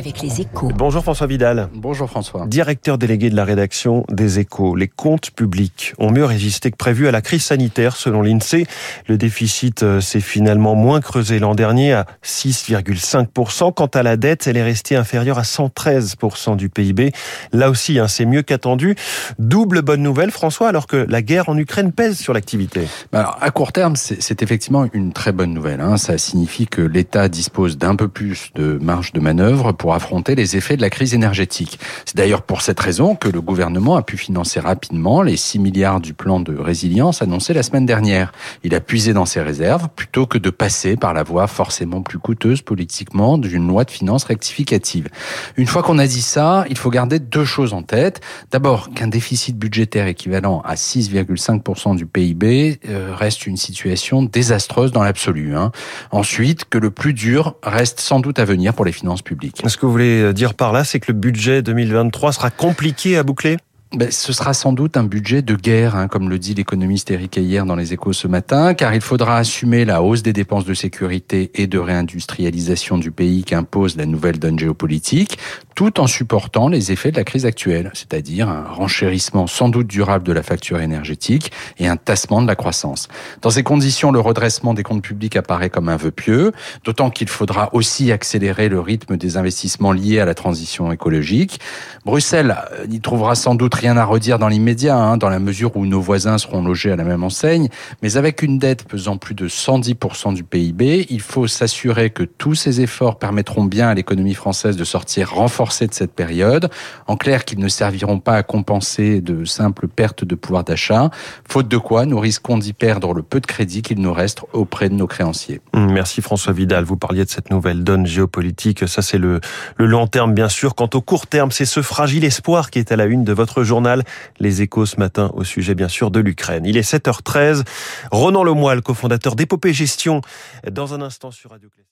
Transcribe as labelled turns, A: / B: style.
A: avec les échos.
B: Bonjour François Vidal.
C: Bonjour François.
B: Directeur délégué de la rédaction des échos. Les comptes publics ont mieux résisté que prévu à la crise sanitaire selon l'INSEE. Le déficit euh, s'est finalement moins creusé l'an dernier à 6,5%. Quant à la dette, elle est restée inférieure à 113% du PIB. Là aussi, hein, c'est mieux qu'attendu. Double bonne nouvelle François alors que la guerre en Ukraine pèse sur l'activité.
C: Bah alors, à court terme, c'est effectivement une très bonne nouvelle. Hein. Ça signifie que l'État dispose d'un peu plus de marge de manœuvre pour affronter les effets de la crise énergétique. C'est d'ailleurs pour cette raison que le gouvernement a pu financer rapidement les 6 milliards du plan de résilience annoncé la semaine dernière. Il a puisé dans ses réserves plutôt que de passer par la voie forcément plus coûteuse politiquement d'une loi de finances rectificative. Une fois qu'on a dit ça, il faut garder deux choses en tête. D'abord, qu'un déficit budgétaire équivalent à 6,5% du PIB euh, reste une situation désastreuse dans l'absolu. Hein. Ensuite, que le plus dur reste sans doute à venir pour les finances publiques.
B: Ce que vous voulez dire par là, c'est que le budget 2023 sera compliqué à boucler?
C: Ben, ce sera sans doute un budget de guerre, hein, comme le dit l'économiste Eric hier dans les échos ce matin, car il faudra assumer la hausse des dépenses de sécurité et de réindustrialisation du pays qu'impose la nouvelle donne géopolitique, tout en supportant les effets de la crise actuelle, c'est-à-dire un renchérissement sans doute durable de la facture énergétique et un tassement de la croissance. Dans ces conditions, le redressement des comptes publics apparaît comme un vœu pieux, d'autant qu'il faudra aussi accélérer le rythme des investissements liés à la transition écologique. Bruxelles euh, n'y trouvera sans doute rien à redire dans l'immédiat, hein, dans la mesure où nos voisins seront logés à la même enseigne. Mais avec une dette pesant plus de 110% du PIB, il faut s'assurer que tous ces efforts permettront bien à l'économie française de sortir de cette période. En clair, qu'ils ne serviront pas à compenser de simples pertes de pouvoir d'achat, faute de quoi nous risquons d'y perdre le peu de crédit qu'il nous reste auprès de nos créanciers.
B: Merci François Vidal. Vous parliez de cette nouvelle donne géopolitique. Ça, c'est le, le long terme, bien sûr. Quant au court terme, c'est ce fragile espoir qui est à la une de votre journal Les Échos ce matin au sujet bien sûr de l'Ukraine. Il est 7h13. Ronan Lemoyle, cofondateur d'Épopée Gestion, dans un instant sur Radio Classique.